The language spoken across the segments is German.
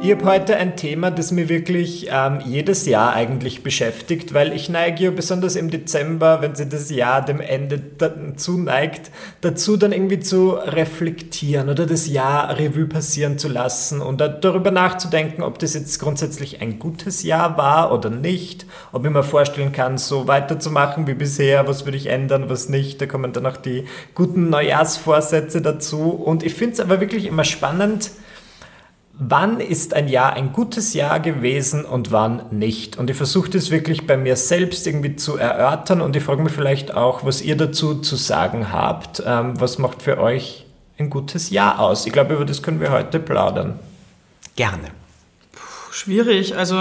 Ich habe heute ein Thema, das mir wirklich ähm, jedes Jahr eigentlich beschäftigt, weil ich neige ja besonders im Dezember, wenn sich das Jahr dem Ende zuneigt, dazu dann irgendwie zu reflektieren oder das Jahr Revue passieren zu lassen und darüber nachzudenken, ob das jetzt grundsätzlich ein gutes Jahr war oder nicht, ob ich mir vorstellen kann, so weiterzumachen wie bisher, was würde ich ändern, was nicht. Da kommen dann auch die guten Neujahrsvorsätze dazu und ich finde es aber wirklich immer spannend, wann ist ein Jahr ein gutes Jahr gewesen und wann nicht. Und ich versuche das wirklich bei mir selbst irgendwie zu erörtern und ich frage mich vielleicht auch, was ihr dazu zu sagen habt. Ähm, was macht für euch ein gutes Jahr aus? Ich glaube, über das können wir heute plaudern. Gerne. Puh, schwierig. Also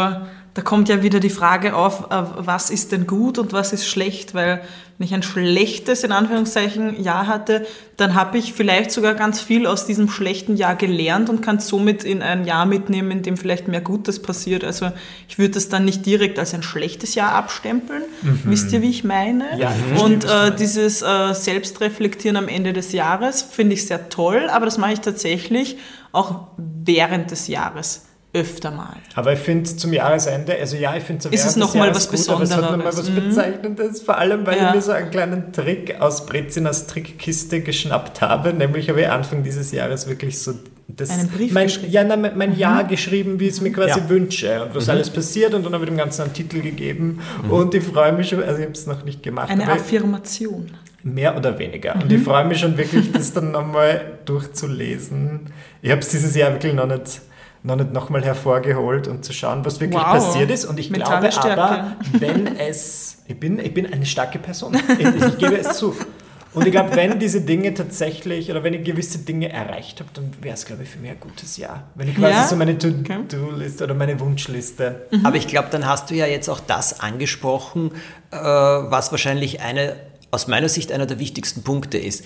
da kommt ja wieder die Frage auf, äh, was ist denn gut und was ist schlecht, weil wenn ich ein schlechtes, in Anführungszeichen, Jahr hatte, dann habe ich vielleicht sogar ganz viel aus diesem schlechten Jahr gelernt und kann somit in ein Jahr mitnehmen, in dem vielleicht mehr Gutes passiert. Also ich würde das dann nicht direkt als ein schlechtes Jahr abstempeln. Mhm. Wisst ihr, wie ich meine? Ja, ich und äh, dieses äh, Selbstreflektieren am Ende des Jahres finde ich sehr toll, aber das mache ich tatsächlich auch während des Jahres öfter mal. Aber ich finde zum Jahresende, also ja, ich finde so Ist es nochmal was gut, Besonderes? Aber es hat nochmal was mhm. Bezeichnendes, vor allem, weil ja. ich mir so einen kleinen Trick aus Brezinas Trickkiste geschnappt habe, nämlich habe ich Anfang dieses Jahres wirklich so das, einen Brief mein, geschrieben? Ja, nein, mein, mein mhm. Jahr geschrieben, wie ich es mir quasi ja. wünsche und was mhm. alles passiert und dann habe ich dem Ganzen einen Titel gegeben mhm. und ich freue mich schon, also ich habe es noch nicht gemacht. Eine Affirmation. Mehr oder weniger. Und ich mhm. freue mich schon wirklich, das dann nochmal durchzulesen. Ich habe es dieses Jahr wirklich noch nicht noch nicht nochmal hervorgeholt und zu schauen, was wirklich wow. passiert ist. Und ich Mentale glaube Stärke. aber, wenn es, ich bin, ich bin eine starke Person, ich, ich gebe es zu. Und ich glaube, wenn diese Dinge tatsächlich oder wenn ich gewisse Dinge erreicht habe, dann wäre es, glaube ich, für mich ein gutes Jahr. Wenn ich quasi ja? so meine To-Do-Liste oder meine Wunschliste. Mhm. Aber ich glaube, dann hast du ja jetzt auch das angesprochen, äh, was wahrscheinlich eine, aus meiner Sicht einer der wichtigsten Punkte ist.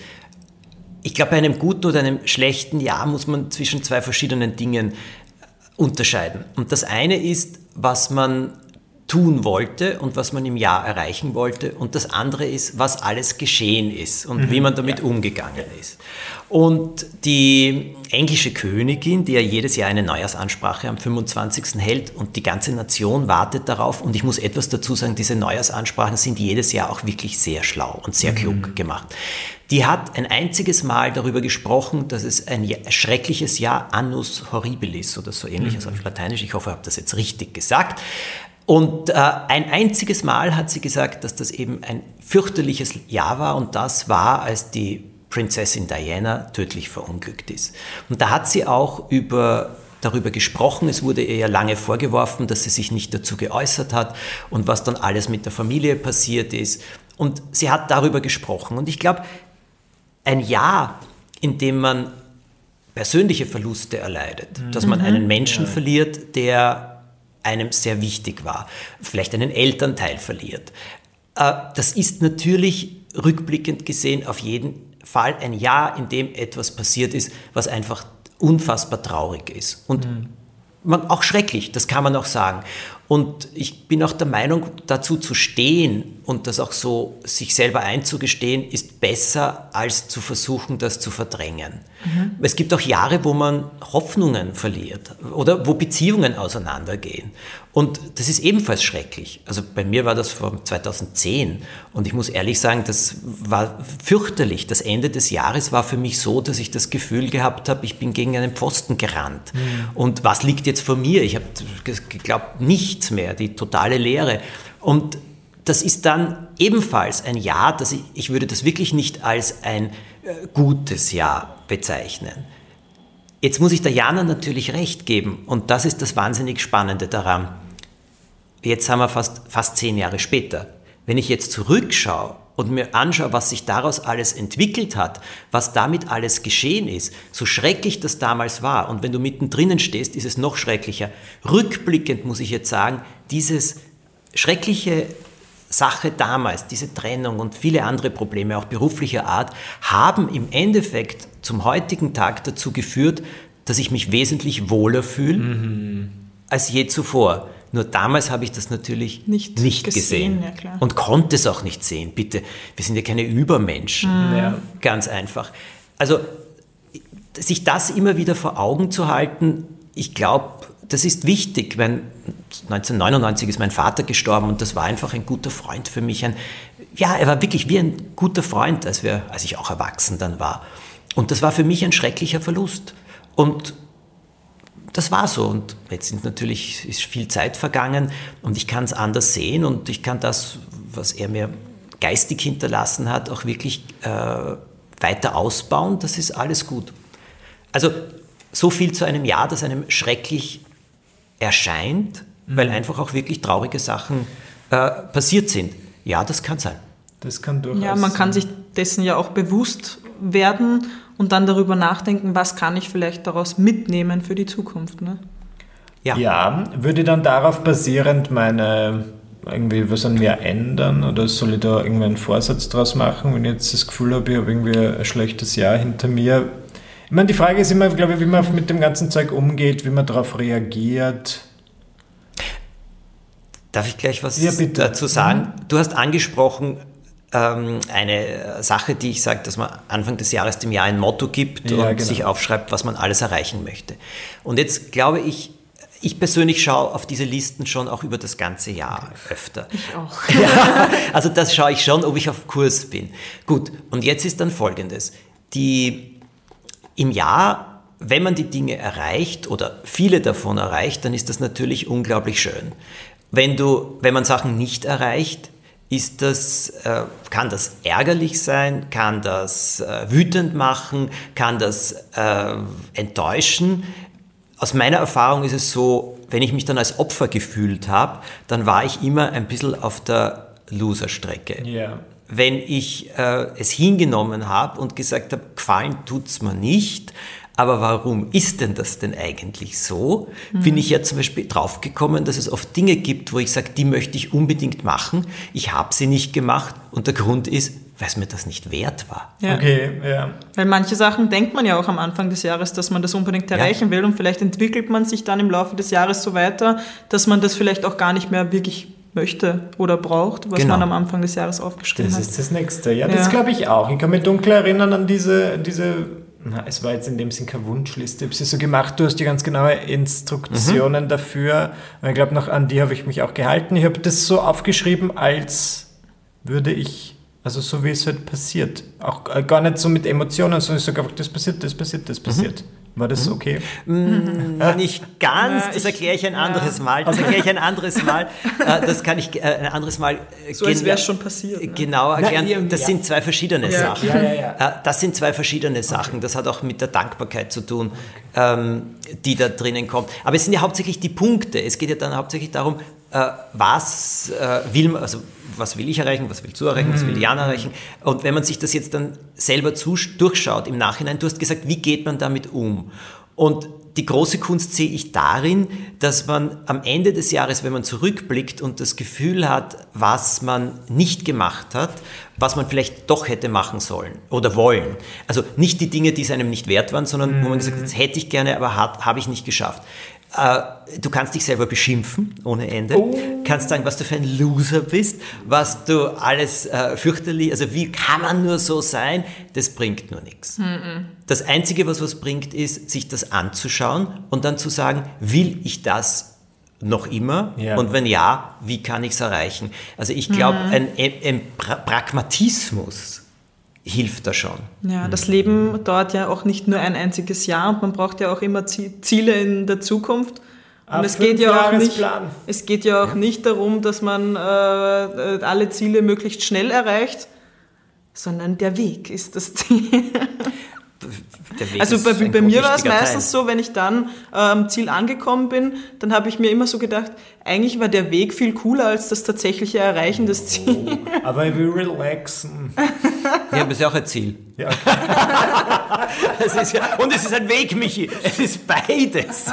Ich glaube, bei einem guten oder einem schlechten Jahr muss man zwischen zwei verschiedenen Dingen unterscheiden. Und das eine ist, was man tun wollte und was man im Jahr erreichen wollte. Und das andere ist, was alles geschehen ist und mhm. wie man damit ja. umgegangen ist. Und die englische Königin, die ja jedes Jahr eine Neujahrsansprache am 25. hält und die ganze Nation wartet darauf. Und ich muss etwas dazu sagen, diese Neujahrsansprachen sind jedes Jahr auch wirklich sehr schlau und sehr mhm. klug gemacht. Die hat ein einziges Mal darüber gesprochen, dass es ein schreckliches Jahr, Annus Horribilis oder so ähnliches mhm. auf Lateinisch, ich hoffe, ich habe das jetzt richtig gesagt. Und äh, ein einziges Mal hat sie gesagt, dass das eben ein fürchterliches Jahr war und das war, als die Prinzessin Diana tödlich verunglückt ist. Und da hat sie auch über darüber gesprochen. Es wurde ihr ja lange vorgeworfen, dass sie sich nicht dazu geäußert hat und was dann alles mit der Familie passiert ist. Und sie hat darüber gesprochen. Und ich glaube, ein Jahr, in dem man persönliche Verluste erleidet, mhm. dass man mhm. einen Menschen ja. verliert, der einem sehr wichtig war, vielleicht einen Elternteil verliert. Äh, das ist natürlich rückblickend gesehen auf jeden Fall ein Jahr, in dem etwas passiert ist, was einfach unfassbar traurig ist. Und mhm. man, auch schrecklich, das kann man auch sagen. Und ich bin auch der Meinung, dazu zu stehen und das auch so sich selber einzugestehen, ist besser, als zu versuchen, das zu verdrängen. Mhm. Es gibt auch Jahre, wo man Hoffnungen verliert oder wo Beziehungen auseinandergehen. Und das ist ebenfalls schrecklich. Also bei mir war das vor 2010 und ich muss ehrlich sagen, das war fürchterlich. Das Ende des Jahres war für mich so, dass ich das Gefühl gehabt habe, ich bin gegen einen Pfosten gerannt. Mhm. Und was liegt jetzt vor mir? Ich habe geglaubt, nichts mehr, die totale Leere. Und das ist dann ebenfalls ein Jahr, das ich, ich würde das wirklich nicht als ein äh, gutes Jahr bezeichnen. Jetzt muss ich der Jana natürlich recht geben und das ist das wahnsinnig Spannende daran. Jetzt haben wir fast, fast zehn Jahre später. Wenn ich jetzt zurückschaue und mir anschaue, was sich daraus alles entwickelt hat, was damit alles geschehen ist, so schrecklich das damals war, und wenn du mittendrin stehst, ist es noch schrecklicher. Rückblickend muss ich jetzt sagen, dieses schreckliche Sache damals, diese Trennung und viele andere Probleme, auch beruflicher Art, haben im Endeffekt zum heutigen Tag dazu geführt, dass ich mich wesentlich wohler fühle mhm. als je zuvor. Nur damals habe ich das natürlich nicht, nicht gesehen, gesehen. Ja, und konnte es auch nicht sehen. Bitte, wir sind ja keine Übermenschen. Mhm. Ja. Ganz einfach. Also sich das immer wieder vor Augen zu halten, ich glaube, das ist wichtig. Mein, 1999 ist mein Vater gestorben und das war einfach ein guter Freund für mich. Ein, ja, er war wirklich wie ein guter Freund, als, wir, als ich auch erwachsen dann war. Und das war für mich ein schrecklicher Verlust. Und das war so. Und jetzt sind natürlich, ist viel Zeit vergangen und ich kann es anders sehen und ich kann das, was er mir geistig hinterlassen hat, auch wirklich äh, weiter ausbauen. Das ist alles gut. Also so viel zu einem Jahr, das einem schrecklich erscheint, mhm. weil einfach auch wirklich traurige Sachen äh, passiert sind. Ja, das kann sein. Das kann durchaus. Ja, man kann sich dessen ja auch bewusst werden und dann darüber nachdenken, was kann ich vielleicht daraus mitnehmen für die Zukunft. Ne? Ja. ja, würde dann darauf basierend meine irgendwie was an mir ändern oder soll ich da irgendwie einen Vorsatz draus machen, wenn ich jetzt das Gefühl habe, ich habe irgendwie ein schlechtes Jahr hinter mir? Ich meine, die Frage ist immer, glaube ich, wie man mit dem ganzen Zeug umgeht, wie man darauf reagiert. Darf ich gleich was ja, dazu sagen? Mhm. Du hast angesprochen, ähm, eine Sache, die ich sage, dass man Anfang des Jahres dem Jahr ein Motto gibt ja, und genau. sich aufschreibt, was man alles erreichen möchte. Und jetzt glaube ich, ich persönlich schaue auf diese Listen schon auch über das ganze Jahr öfter. Ich auch. Ja, also das schaue ich schon, ob ich auf Kurs bin. Gut, und jetzt ist dann Folgendes. Die, Im Jahr, wenn man die Dinge erreicht oder viele davon erreicht, dann ist das natürlich unglaublich schön. Wenn, du, wenn man Sachen nicht erreicht, ist das, äh, kann das ärgerlich sein, kann das äh, wütend machen, kann das äh, enttäuschen. Aus meiner Erfahrung ist es so, wenn ich mich dann als Opfer gefühlt habe, dann war ich immer ein bisschen auf der Loserstrecke. Yeah. Wenn ich äh, es hingenommen habe und gesagt habe, gefallen tut es mir nicht, aber warum ist denn das denn eigentlich so? Mhm. Bin ich ja zum Beispiel draufgekommen, dass es oft Dinge gibt, wo ich sage, die möchte ich unbedingt machen. Ich habe sie nicht gemacht und der Grund ist, weil es mir das nicht wert war. Ja. Okay, ja. Weil manche Sachen denkt man ja auch am Anfang des Jahres, dass man das unbedingt erreichen ja. will und vielleicht entwickelt man sich dann im Laufe des Jahres so weiter, dass man das vielleicht auch gar nicht mehr wirklich möchte oder braucht, was genau. man am Anfang des Jahres aufgeschrieben hat. Das ist das Nächste. Ja, das glaube ich auch. Ich kann mich dunkel erinnern an diese, diese na, es war jetzt in dem Sinn keine Wunschliste. Ich habe sie so gemacht, du hast die ganz genaue Instruktionen mhm. dafür. Ich glaube, noch an die habe ich mich auch gehalten. Ich habe das so aufgeschrieben, als würde ich, also so wie es halt passiert. Auch äh, gar nicht so mit Emotionen, sondern ich sage einfach, das passiert, das passiert, das passiert. Mhm. War das mhm. okay? Mm, nicht ganz, das erkläre ich ein anderes Mal. Das erkläre ich ein anderes Mal. Äh, das kann ich äh, ein anderes Mal so als wäre es schon passiert. Ne? Genau erklären. Das sind zwei verschiedene ja. Sachen. Ja, ja, äh, das sind zwei verschiedene Sachen. Das hat auch mit der Dankbarkeit zu tun, ähm, die da drinnen kommt. Aber es sind ja hauptsächlich die Punkte. Es geht ja dann hauptsächlich darum, was will man, also was will ich erreichen, was willst du erreichen, was will Jan erreichen. Und wenn man sich das jetzt dann selber durchschaut im Nachhinein, du hast gesagt, wie geht man damit um? Und die große Kunst sehe ich darin, dass man am Ende des Jahres, wenn man zurückblickt und das Gefühl hat, was man nicht gemacht hat, was man vielleicht doch hätte machen sollen oder wollen. Also nicht die Dinge, die es einem nicht wert waren, sondern wo man gesagt hat, das hätte ich gerne, aber habe ich nicht geschafft. Äh, du kannst dich selber beschimpfen ohne Ende, oh. kannst sagen, was du für ein Loser bist, was du alles äh, fürchterlich, also wie kann man nur so sein, das bringt nur nichts. Mhm. Das Einzige, was was bringt, ist, sich das anzuschauen und dann zu sagen, will ich das noch immer? Ja. Und wenn ja, wie kann ich es erreichen? Also ich glaube, mhm. ein, ein Pragmatismus hilft da schon. Ja, das Leben dauert ja auch nicht nur ein einziges Jahr und man braucht ja auch immer Ziele in der Zukunft. Und es geht, ja auch nicht, es geht ja auch ja. nicht darum, dass man äh, alle Ziele möglichst schnell erreicht, sondern der Weg ist das Ziel. also bei, bei mir war es meistens Teil. so, wenn ich dann äh, am Ziel angekommen bin, dann habe ich mir immer so gedacht, eigentlich war der Weg viel cooler als das tatsächliche Erreichen des Ziels. Oh, aber ich will relaxen. Ja, aber ist ja auch ein Ziel. Ja, okay. ja, und es ist ein Weg, Michi. Es ist beides.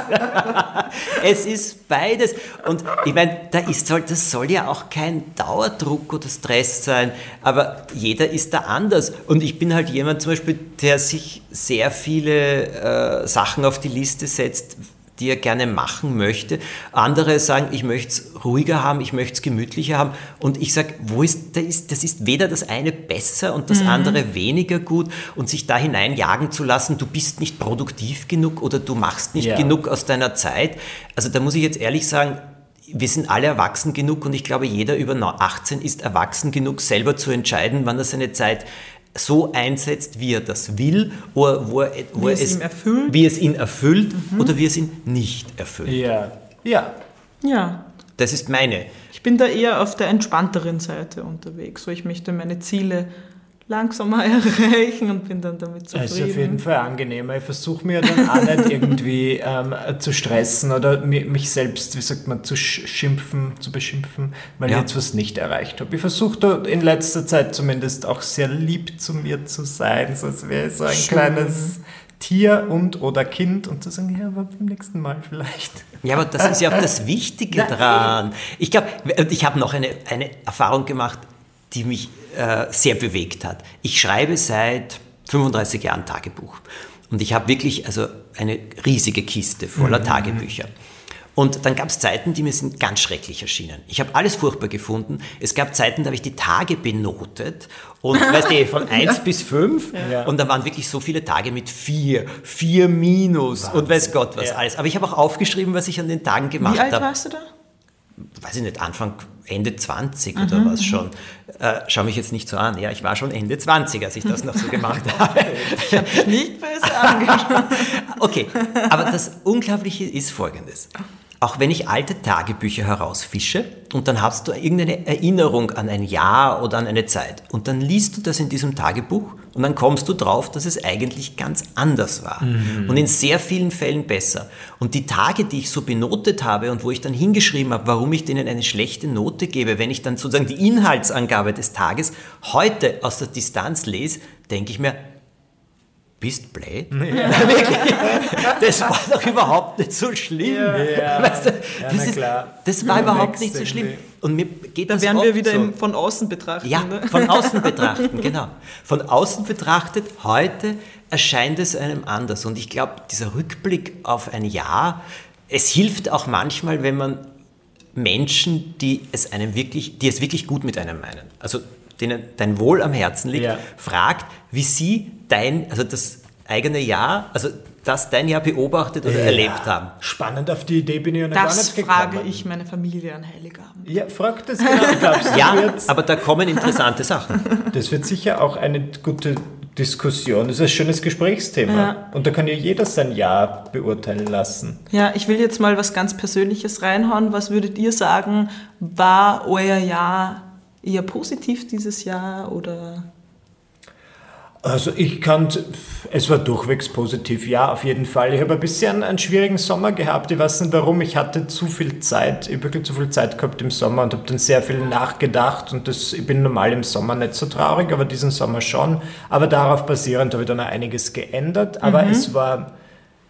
es ist beides. Und ich meine, da ist halt, das soll ja auch kein Dauerdruck oder Stress sein, aber jeder ist da anders. Und ich bin halt jemand zum Beispiel, der sich sehr viele äh, Sachen auf die Liste setzt, die er gerne machen möchte. Andere sagen, ich möchte es ruhiger haben, ich möchte es gemütlicher haben. Und ich sage, wo ist, das ist, das ist weder das eine besser und das mhm. andere weniger gut. Und sich da hineinjagen zu lassen, du bist nicht produktiv genug oder du machst nicht ja. genug aus deiner Zeit. Also da muss ich jetzt ehrlich sagen, wir sind alle erwachsen genug und ich glaube, jeder über 18 ist erwachsen genug, selber zu entscheiden, wann er seine Zeit so einsetzt, wie er das will, oder wo er, wo wie, es, es, erfüllt. wie es ihn erfüllt mhm. oder wie es ihn nicht erfüllt. Ja. Ja. Ja. Das ist meine. Ich bin da eher auf der entspannteren Seite unterwegs. So, ich möchte meine Ziele langsamer erreichen und bin dann damit zufrieden. Das ist auf jeden Fall angenehmer. Ich versuche mir dann auch nicht irgendwie ähm, zu stressen oder mich selbst, wie sagt man, zu schimpfen, zu beschimpfen, weil ja. ich jetzt was nicht erreicht habe. Ich versuche in letzter Zeit zumindest auch sehr lieb zu mir zu sein, so als wäre ich so ein Schön. kleines Tier und oder Kind und zu sagen, ja, aber beim nächsten Mal vielleicht. Ja, aber das ist ja auch das Wichtige dran. Ich glaube, ich habe noch eine, eine Erfahrung gemacht, die mich äh, sehr bewegt hat. Ich schreibe seit 35 Jahren Tagebuch und ich habe wirklich also eine riesige Kiste voller mhm. Tagebücher. Und dann gab es Zeiten, die mir sind ganz schrecklich erschienen. Ich habe alles furchtbar gefunden. Es gab Zeiten, da habe ich die Tage benotet und weißt du, von 1 ja. bis 5 ja. und da waren wirklich so viele Tage mit 4, 4 minus Wahnsinn. und weiß Gott was ja. alles. Aber ich habe auch aufgeschrieben, was ich an den Tagen gemacht habe. Wie alt warst du da? weiß ich nicht, Anfang, Ende 20 mhm. oder was schon. Äh, schau mich jetzt nicht so an. Ja, ich war schon Ende 20, als ich das noch so gemacht habe. ich habe dich nicht böse angeschaut. okay, aber das Unglaubliche ist folgendes. Auch wenn ich alte Tagebücher herausfische und dann hast du irgendeine Erinnerung an ein Jahr oder an eine Zeit und dann liest du das in diesem Tagebuch und dann kommst du drauf, dass es eigentlich ganz anders war mhm. und in sehr vielen Fällen besser. Und die Tage, die ich so benotet habe und wo ich dann hingeschrieben habe, warum ich denen eine schlechte Note gebe, wenn ich dann sozusagen die Inhaltsangabe des Tages heute aus der Distanz lese, denke ich mir, bist blöd? Ja. das war doch überhaupt nicht so schlimm. Ja. Weißt du, das, ist, das, war überhaupt nicht so schlimm. Und mir geht da das werden wir wieder so. im, von außen betrachten. Ja, ne? von außen betrachten, genau. Von außen betrachtet, heute erscheint es einem anders. Und ich glaube, dieser Rückblick auf ein Jahr, es hilft auch manchmal, wenn man Menschen, die es einem wirklich, die es wirklich gut mit einem meinen. Also denen dein Wohl am Herzen liegt, ja. fragt, wie sie dein, also das eigene Jahr, also das dein Jahr beobachtet oder ja. erlebt haben. Spannend, auf die Idee bin ich noch gar nicht gekommen. Das frage ich meine Familie an Heiligabend. Ja, frag das genau, glaubst du? ja, aber da kommen interessante Sachen. Das wird sicher auch eine gute Diskussion. Das ist ein schönes Gesprächsthema. Ja. Und da kann ja jeder sein Jahr beurteilen lassen. Ja, ich will jetzt mal was ganz Persönliches reinhauen. Was würdet ihr sagen, war euer Jahr eher positiv dieses Jahr oder? Also ich kann, es war durchwegs positiv, ja, auf jeden Fall. Ich habe ein bisschen einen schwierigen Sommer gehabt. Ich weiß nicht warum. Ich hatte zu viel Zeit, ich habe wirklich zu viel Zeit gehabt im Sommer und habe dann sehr viel nachgedacht. Und das, ich bin normal im Sommer nicht so traurig, aber diesen Sommer schon. Aber darauf basierend habe ich dann einiges geändert. Aber mhm. es war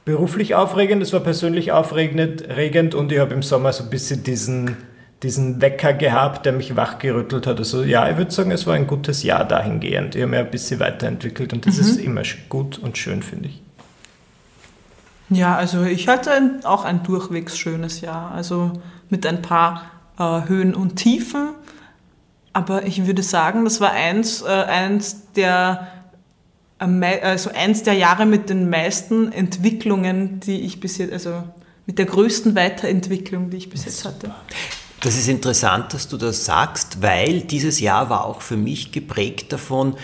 beruflich aufregend, es war persönlich aufregend und ich habe im Sommer so ein bisschen diesen diesen Wecker gehabt, der mich wachgerüttelt hat. Also ja, ich würde sagen, es war ein gutes Jahr dahingehend. Ich habe mich ein bisschen weiterentwickelt und das mhm. ist immer gut und schön, finde ich. Ja, also ich hatte ein, auch ein durchwegs schönes Jahr. Also mit ein paar äh, Höhen und Tiefen. Aber ich würde sagen, das war eins, äh, eins der also eins der Jahre mit den meisten Entwicklungen, die ich bis jetzt, also mit der größten Weiterentwicklung, die ich bis jetzt hatte. Das ist interessant, dass du das sagst, weil dieses Jahr war auch für mich geprägt davon,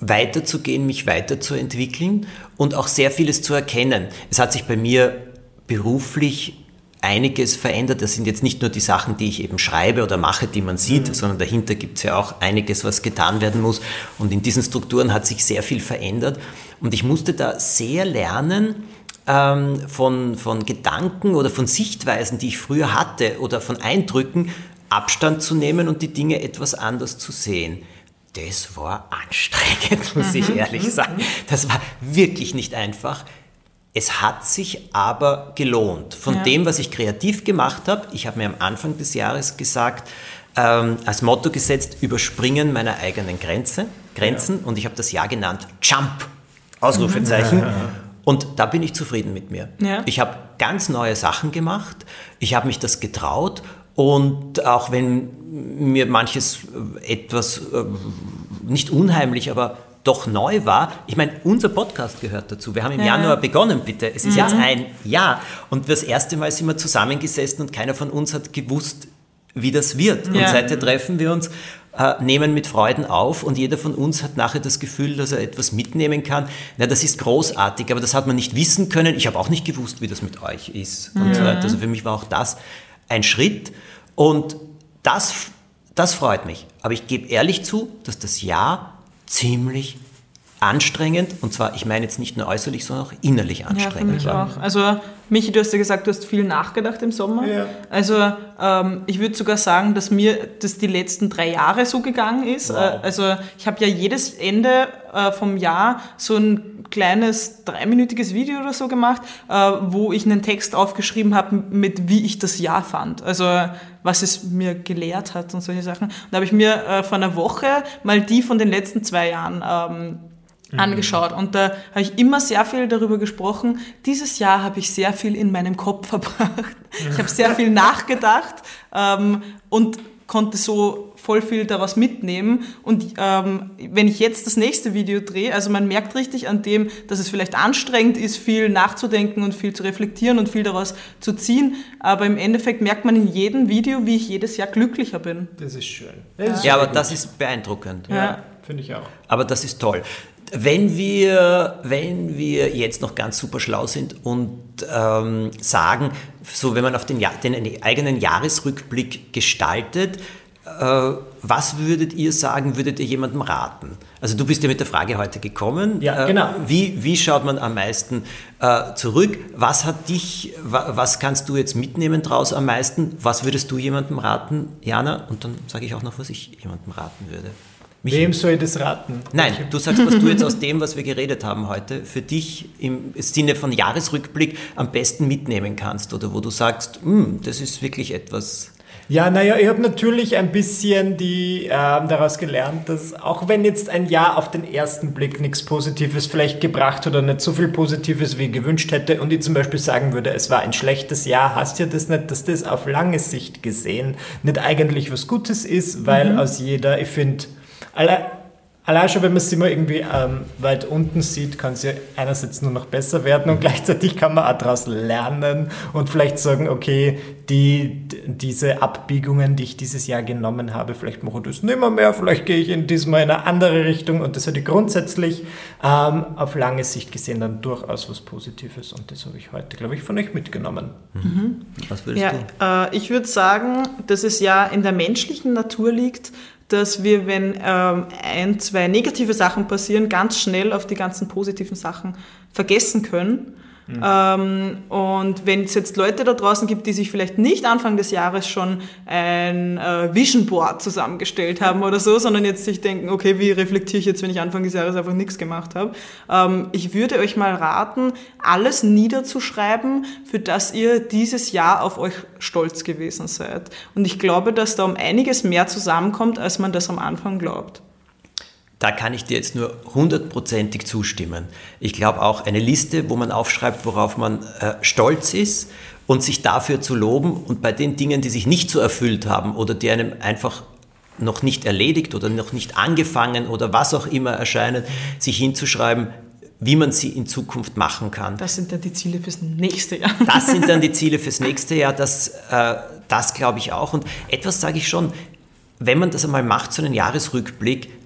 weiterzugehen, mich weiterzuentwickeln und auch sehr vieles zu erkennen. Es hat sich bei mir beruflich einiges verändert. Das sind jetzt nicht nur die Sachen, die ich eben schreibe oder mache, die man sieht, mhm. sondern dahinter gibt es ja auch einiges, was getan werden muss. Und in diesen Strukturen hat sich sehr viel verändert. Und ich musste da sehr lernen, ähm, von, von Gedanken oder von Sichtweisen, die ich früher hatte oder von Eindrücken, Abstand zu nehmen und die Dinge etwas anders zu sehen. Das war anstrengend, muss ich ehrlich sagen. Das war wirklich nicht einfach. Es hat sich aber gelohnt. Von Ja. dem, was ich kreativ gemacht habe, ich habe mir am Anfang des Jahres gesagt, ähm, als Motto gesetzt, überspringen meiner eigenen Grenze, Grenzen und ich habe das Jahr genannt Jump, Ausrufezeichen. Und da bin ich zufrieden mit mir. Ja. Ich habe ganz neue Sachen gemacht, ich habe mich das getraut und auch wenn mir manches äh, etwas äh, nicht unheimlich, aber doch neu war. Ich meine, unser Podcast gehört dazu. Wir haben im Ja. Januar begonnen, bitte. Es ist jetzt ein Jahr. Und das erste Mal sind wir zusammengesessen und keiner von uns hat gewusst, wie das wird. Und Ja. seither treffen wir uns, nehmen mit Freuden auf und jeder von uns hat nachher das Gefühl, dass er etwas mitnehmen kann. Na, das ist großartig, aber das hat man nicht wissen können. Ich habe auch nicht gewusst, wie das mit euch ist. Und so weiter. Also für mich war auch das ein Schritt. Und das, das freut mich. Aber ich gebe ehrlich zu, dass das Jahr ziemlich anstrengend, und zwar, ich meine jetzt nicht nur äußerlich, sondern auch innerlich Ja, für anstrengend mich war. auch. Also, Michi, du hast ja gesagt, du hast viel nachgedacht im Sommer. Ja. Also, ähm, ich würde sogar sagen, dass mir das die letzten drei Jahre so gegangen ist. Äh, also, ich habe ja jedes Ende äh, vom Jahr so ein kleines dreiminütiges Video oder so gemacht, äh, wo ich einen Text aufgeschrieben habe, mit wie ich das Jahr fand. Also, was es mir gelehrt hat und solche Sachen. Und da habe ich mir äh, vor einer Woche mal die von den letzten zwei Jahren ähm, angeschaut und da habe ich immer sehr viel darüber gesprochen. Dieses Jahr habe ich sehr viel in meinem Kopf verbracht. Ich habe sehr viel nachgedacht ähm, und konnte so voll viel daraus mitnehmen. Und ähm, wenn ich jetzt das nächste Video drehe, also man merkt richtig an dem, dass es vielleicht anstrengend ist, viel nachzudenken und viel zu reflektieren und viel daraus zu ziehen, aber im Endeffekt merkt man in jedem Video, wie ich jedes Jahr glücklicher bin. Das ist schön. Das ist Ja, aber sehr das gut. ist beeindruckend. Ja, finde ich auch. Aber das ist toll. Wenn wir, wenn wir jetzt noch ganz super schlau sind und ähm, sagen, so wenn man auf den, den eigenen Jahresrückblick gestaltet, äh, was würdet ihr sagen, würdet ihr jemandem raten? Also du bist ja mit der Frage heute gekommen. Ja, Äh, genau. Wie, wie schaut man am meisten äh, zurück? Was hat dich, wa, was kannst du jetzt mitnehmen draus am meisten? Was würdest du jemandem raten, Jana? Und dann sage ich auch noch, was ich jemandem raten würde. Michi? Wem soll ich das raten? Nein, du sagst, was du jetzt aus dem, was wir geredet haben heute, für dich im Sinne von Jahresrückblick am besten mitnehmen kannst oder wo du sagst, "Hm, das ist wirklich etwas. Ja, naja, ich habe natürlich ein bisschen die, ähm, daraus gelernt, dass auch wenn jetzt ein Jahr auf den ersten Blick nichts Positives vielleicht gebracht oder nicht so viel Positives, wie ich gewünscht hätte und ich zum Beispiel sagen würde, es war ein schlechtes Jahr, hast ja das nicht, dass das auf lange Sicht gesehen nicht eigentlich was Gutes ist, weil aus jeder, ich finde, alle, Allein schon, wenn man es immer irgendwie ähm, weit unten sieht, kann es ja einerseits nur noch besser werden und gleichzeitig kann man auch daraus lernen und vielleicht sagen, okay, die, diese Abbiegungen, die ich dieses Jahr genommen habe, vielleicht mache ich das nicht mehr, mehr vielleicht gehe ich in diesmal in eine andere Richtung und das hätte grundsätzlich ähm, auf lange Sicht gesehen dann durchaus was Positives und das habe ich heute, glaube ich, von euch mitgenommen. Was würdest du? Ja, äh, ich würde sagen, dass es ja in der menschlichen Natur liegt, dass wir, wenn ähm, ein, zwei negative Sachen passieren, ganz schnell auf die ganzen positiven Sachen vergessen können. Ähm, und wenn es jetzt Leute da draußen gibt, die sich vielleicht nicht Anfang des Jahres schon ein äh, Vision Board zusammengestellt haben oder so, sondern jetzt sich denken, okay, wie reflektiere ich jetzt, wenn ich Anfang des Jahres einfach nichts gemacht habe? Ähm, ich würde euch mal raten, alles niederzuschreiben, für das ihr dieses Jahr auf euch stolz gewesen seid. Und ich glaube, dass da um einiges mehr zusammenkommt, als man das am Anfang glaubt. Da kann ich dir jetzt nur hundertprozentig zustimmen. Ich glaube auch eine Liste, wo man aufschreibt, worauf man äh, stolz ist und sich dafür zu loben und bei den Dingen, die sich nicht so erfüllt haben oder die einem einfach noch nicht erledigt oder noch nicht angefangen oder was auch immer erscheinen, sich hinzuschreiben, wie man sie in Zukunft machen kann. Das sind dann die Ziele fürs nächste Jahr. Das sind dann die Ziele fürs nächste Jahr, das, äh, das glaube ich auch. Und etwas sage ich schon, wenn man das einmal macht, so einen Jahresrückblick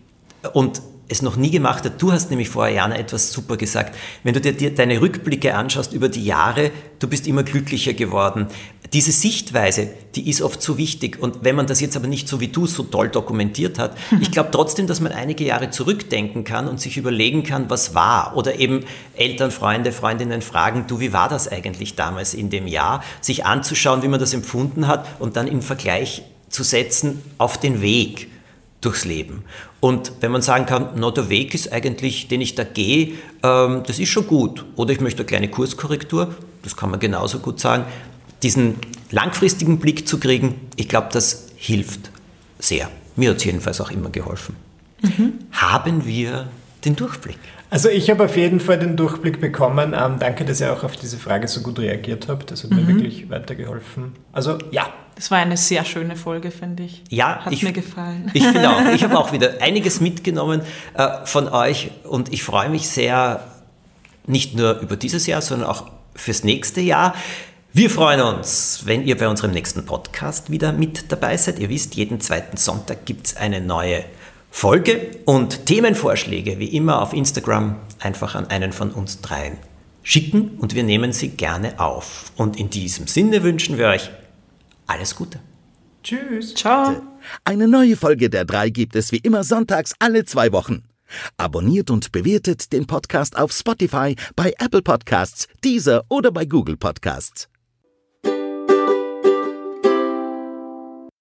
und es noch nie gemacht hat, du hast nämlich vorher, Jana, etwas super gesagt. Wenn du dir, dir deine Rückblicke anschaust über die Jahre, du bist immer glücklicher geworden. diese Sichtweise, die ist oft so wichtig. Und wenn man das jetzt aber nicht so wie du so toll dokumentiert hat, ich glaube trotzdem, dass man einige Jahre zurückdenken kann und sich überlegen kann, was war. Oder eben Eltern, Freunde, Freundinnen fragen, du, wie war das eigentlich damals in dem Jahr? Sich anzuschauen, wie man das empfunden hat und dann im Vergleich zu setzen auf den Weg durchs Leben. Und wenn man sagen kann, no, der Weg ist eigentlich, den ich da gehe, ähm, das ist schon gut. Oder ich möchte eine kleine Kurskorrektur, das kann man genauso gut sagen diesen langfristigen Blick zu kriegen, ich glaube, das hilft sehr. Mir hat es jedenfalls auch immer geholfen. Mhm. Haben wir den Durchblick? Also ich habe auf jeden Fall den Durchblick bekommen. Ähm, danke, dass ihr auch auf diese Frage so gut reagiert habt. Das hat mhm. mir wirklich weitergeholfen. Also ja. Das war eine sehr schöne Folge, finde ich. Ja, hat ich, mir gefallen. Ich finde auch. Ich habe auch wieder einiges mitgenommen äh, von euch und ich freue mich sehr, nicht nur über dieses Jahr, sondern auch fürs nächste Jahr. Wir freuen uns, wenn ihr bei unserem nächsten Podcast wieder mit dabei seid. Ihr wisst, jeden zweiten Sonntag gibt es eine neue Folge und Themenvorschläge wie immer auf Instagram einfach an einen von uns dreien schicken und wir nehmen sie gerne auf. Und in diesem Sinne wünschen wir euch alles Gute. Tschüss. Ciao. Eine neue Folge der drei gibt es wie immer sonntags alle zwei Wochen. Abonniert und bewertet den Podcast auf Spotify, bei Apple Podcasts, Deezer oder bei Google Podcasts.